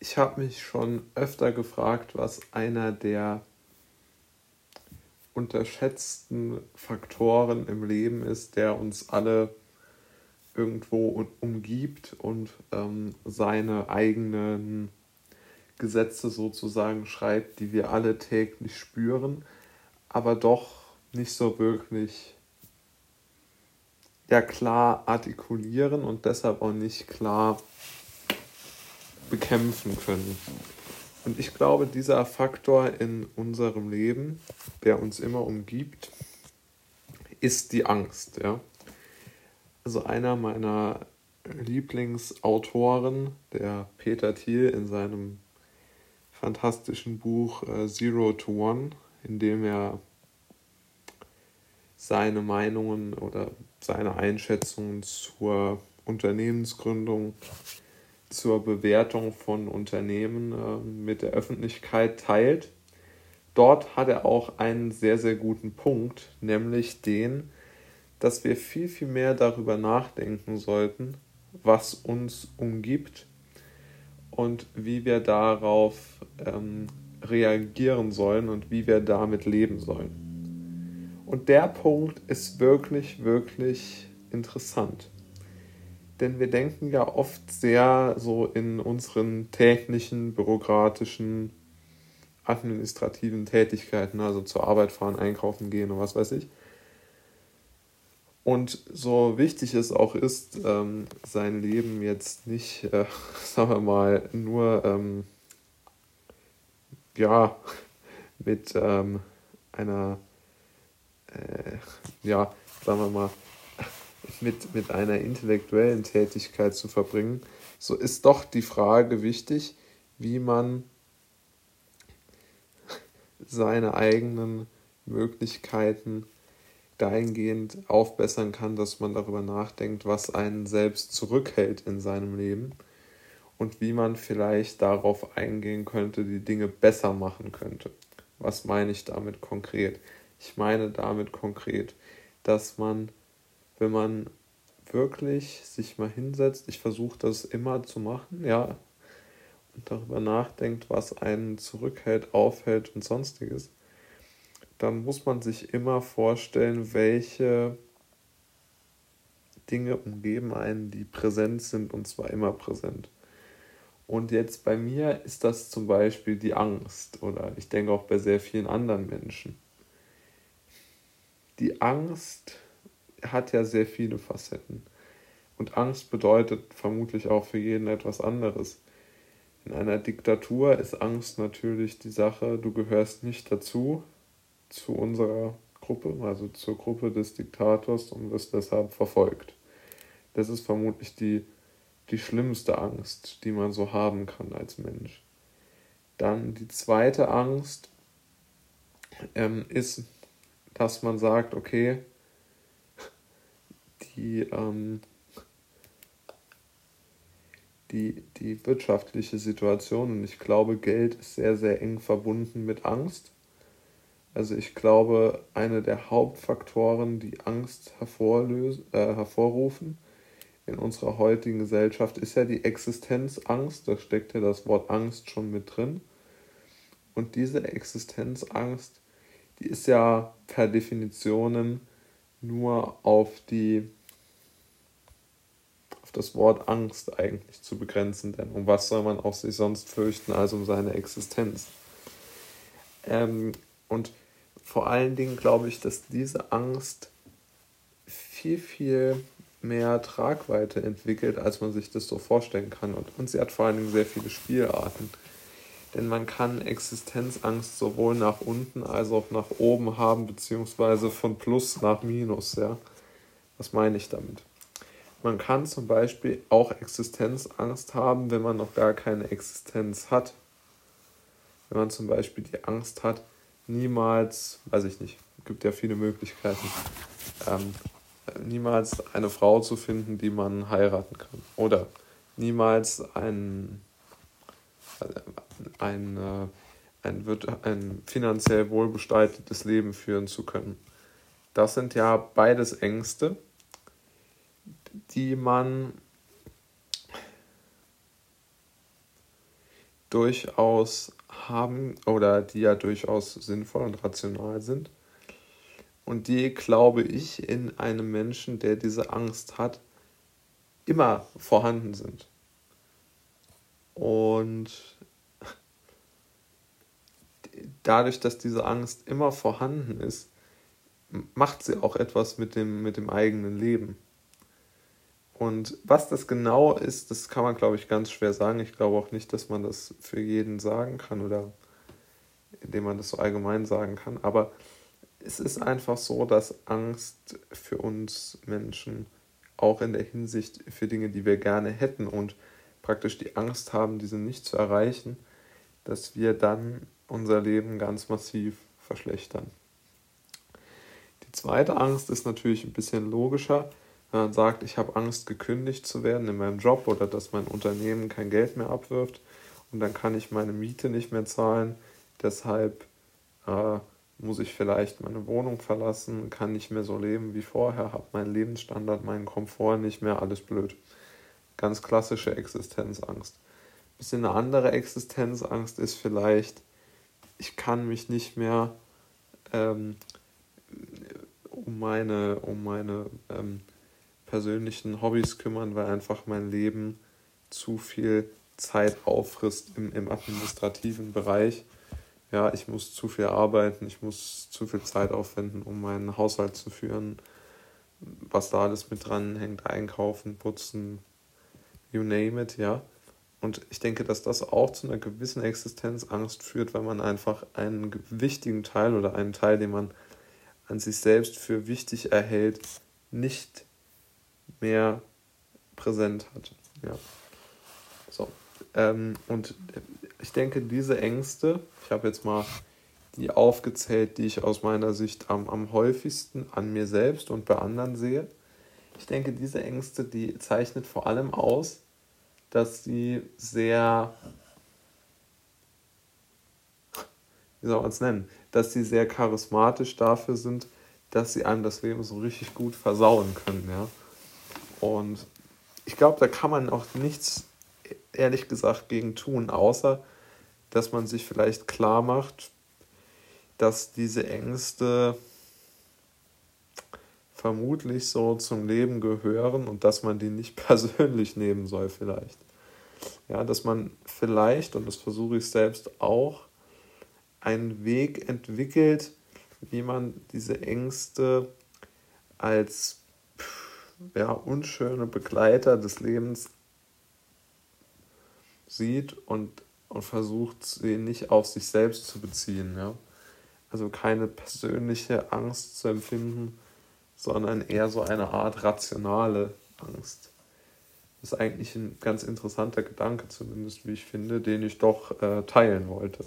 ich habe mich schon öfter gefragt, was einer der unterschätzten Faktoren im Leben ist, der uns alle irgendwo umgibt und ähm, seine eigenen Gesetze sozusagen schreibt, die wir alle täglich spüren, aber doch nicht so wirklich ja klar artikulieren und deshalb auch nicht klar bekämpfen können. Und ich glaube, dieser Faktor in unserem Leben, der uns immer umgibt, ist die Angst. Ja? Also einer meiner Lieblingsautoren, der Peter Thiel in seinem fantastischen Buch äh, Zero to One, in dem er seine Meinungen oder seine Einschätzungen zur Unternehmensgründung zur Bewertung von Unternehmen äh, mit der Öffentlichkeit teilt. Dort hat er auch einen sehr, sehr guten Punkt, nämlich den, dass wir viel, viel mehr darüber nachdenken sollten, was uns umgibt und wie wir darauf ähm, reagieren sollen und wie wir damit leben sollen. Und der Punkt ist wirklich, wirklich interessant. Denn wir denken ja oft sehr so in unseren täglichen, bürokratischen, administrativen Tätigkeiten, also zur Arbeit fahren, einkaufen gehen und was weiß ich. Und so wichtig es auch ist, ähm, sein Leben jetzt nicht, äh, sagen wir mal, nur ähm, ja, mit ähm, einer, äh, ja, sagen wir mal, mit, mit einer intellektuellen Tätigkeit zu verbringen, so ist doch die Frage wichtig, wie man seine eigenen Möglichkeiten dahingehend aufbessern kann, dass man darüber nachdenkt, was einen selbst zurückhält in seinem Leben und wie man vielleicht darauf eingehen könnte, die Dinge besser machen könnte. Was meine ich damit konkret? Ich meine damit konkret, dass man wenn man wirklich sich mal hinsetzt, ich versuche das immer zu machen, ja, und darüber nachdenkt, was einen zurückhält, aufhält und sonstiges, dann muss man sich immer vorstellen, welche Dinge umgeben einen, die präsent sind und zwar immer präsent. Und jetzt bei mir ist das zum Beispiel die Angst oder ich denke auch bei sehr vielen anderen Menschen. Die Angst hat ja sehr viele Facetten. Und Angst bedeutet vermutlich auch für jeden etwas anderes. In einer Diktatur ist Angst natürlich die Sache, du gehörst nicht dazu, zu unserer Gruppe, also zur Gruppe des Diktators und wirst deshalb verfolgt. Das ist vermutlich die, die schlimmste Angst, die man so haben kann als Mensch. Dann die zweite Angst ähm, ist, dass man sagt, okay, die, ähm, die, die wirtschaftliche Situation. Und ich glaube, Geld ist sehr, sehr eng verbunden mit Angst. Also ich glaube, eine der Hauptfaktoren, die Angst hervorlösen, äh, hervorrufen in unserer heutigen Gesellschaft, ist ja die Existenzangst. Da steckt ja das Wort Angst schon mit drin. Und diese Existenzangst, die ist ja per Definition nur auf die auf das Wort Angst eigentlich zu begrenzen, denn um was soll man auch sich sonst fürchten als um seine Existenz? Ähm, und vor allen Dingen glaube ich, dass diese Angst viel, viel mehr Tragweite entwickelt, als man sich das so vorstellen kann. Und, und sie hat vor allen Dingen sehr viele Spielarten. Denn man kann Existenzangst sowohl nach unten als auch nach oben haben, beziehungsweise von Plus nach Minus. Ja? Was meine ich damit? Man kann zum Beispiel auch Existenzangst haben, wenn man noch gar keine Existenz hat. Wenn man zum Beispiel die Angst hat, niemals, weiß ich nicht, gibt ja viele Möglichkeiten, ähm, niemals eine Frau zu finden, die man heiraten kann. Oder niemals ein, ein, äh, ein, ein, ein finanziell wohlbestaltetes Leben führen zu können. Das sind ja beides Ängste die man, durchaus haben oder die ja durchaus sinnvoll und rational sind und die, glaube ich, in einem Menschen, der diese Angst hat, immer vorhanden sind. Und dadurch, dass diese Angst immer vorhanden ist, macht sie auch etwas mit dem, mit dem eigenen Leben. Und was das genau ist, das kann man, glaube ich, ganz schwer sagen. Ich glaube auch nicht, dass man das für jeden sagen kann oder indem man das so allgemein sagen kann. Aber es ist einfach so, dass Angst für uns Menschen auch in der Hinsicht für Dinge, die wir gerne hätten und praktisch die Angst haben, diese nicht zu erreichen, dass wir dann unser Leben ganz massiv verschlechtern. Die zweite Angst ist natürlich ein bisschen logischer. Wenn man sagt, ich habe Angst, gekündigt zu werden in meinem Job oder dass mein Unternehmen kein Geld mehr abwirft und dann kann ich meine Miete nicht mehr zahlen. Deshalb äh, muss ich vielleicht meine Wohnung verlassen, kann nicht mehr so leben wie vorher, habe meinen Lebensstandard, meinen Komfort nicht mehr, alles blöd. Ganz klassische Existenzangst. Bisschen eine andere Existenzangst ist vielleicht, ich kann mich nicht mehr ähm, um meine, um meine ähm, persönlichen Hobbys kümmern, weil einfach mein Leben zu viel Zeit auffrisst im, im administrativen Bereich. Ja, ich muss zu viel arbeiten, ich muss zu viel Zeit aufwenden, um meinen Haushalt zu führen, was da alles mit dran hängt, einkaufen, putzen, you name it, ja. Und ich denke, dass das auch zu einer gewissen Existenzangst führt, weil man einfach einen wichtigen Teil oder einen Teil, den man an sich selbst für wichtig erhält, nicht mehr präsent hat. Ja. So. Ähm, und ich denke, diese Ängste, ich habe jetzt mal die aufgezählt, die ich aus meiner Sicht am, am häufigsten an mir selbst und bei anderen sehe. Ich denke, diese Ängste, die zeichnet vor allem aus, dass sie sehr, wie soll man es nennen, dass sie sehr charismatisch dafür sind, dass sie einem das Leben so richtig gut versauen können, ja. Und ich glaube, da kann man auch nichts, ehrlich gesagt, gegen tun, außer dass man sich vielleicht klar macht, dass diese Ängste vermutlich so zum Leben gehören und dass man die nicht persönlich nehmen soll vielleicht. Ja, dass man vielleicht, und das versuche ich selbst auch, einen Weg entwickelt, wie man diese Ängste als ja, unschöne Begleiter des Lebens sieht und, und versucht, sie nicht auf sich selbst zu beziehen. Ja? Also keine persönliche Angst zu empfinden, sondern eher so eine Art rationale Angst. Das ist eigentlich ein ganz interessanter Gedanke, zumindest wie ich finde, den ich doch äh, teilen wollte.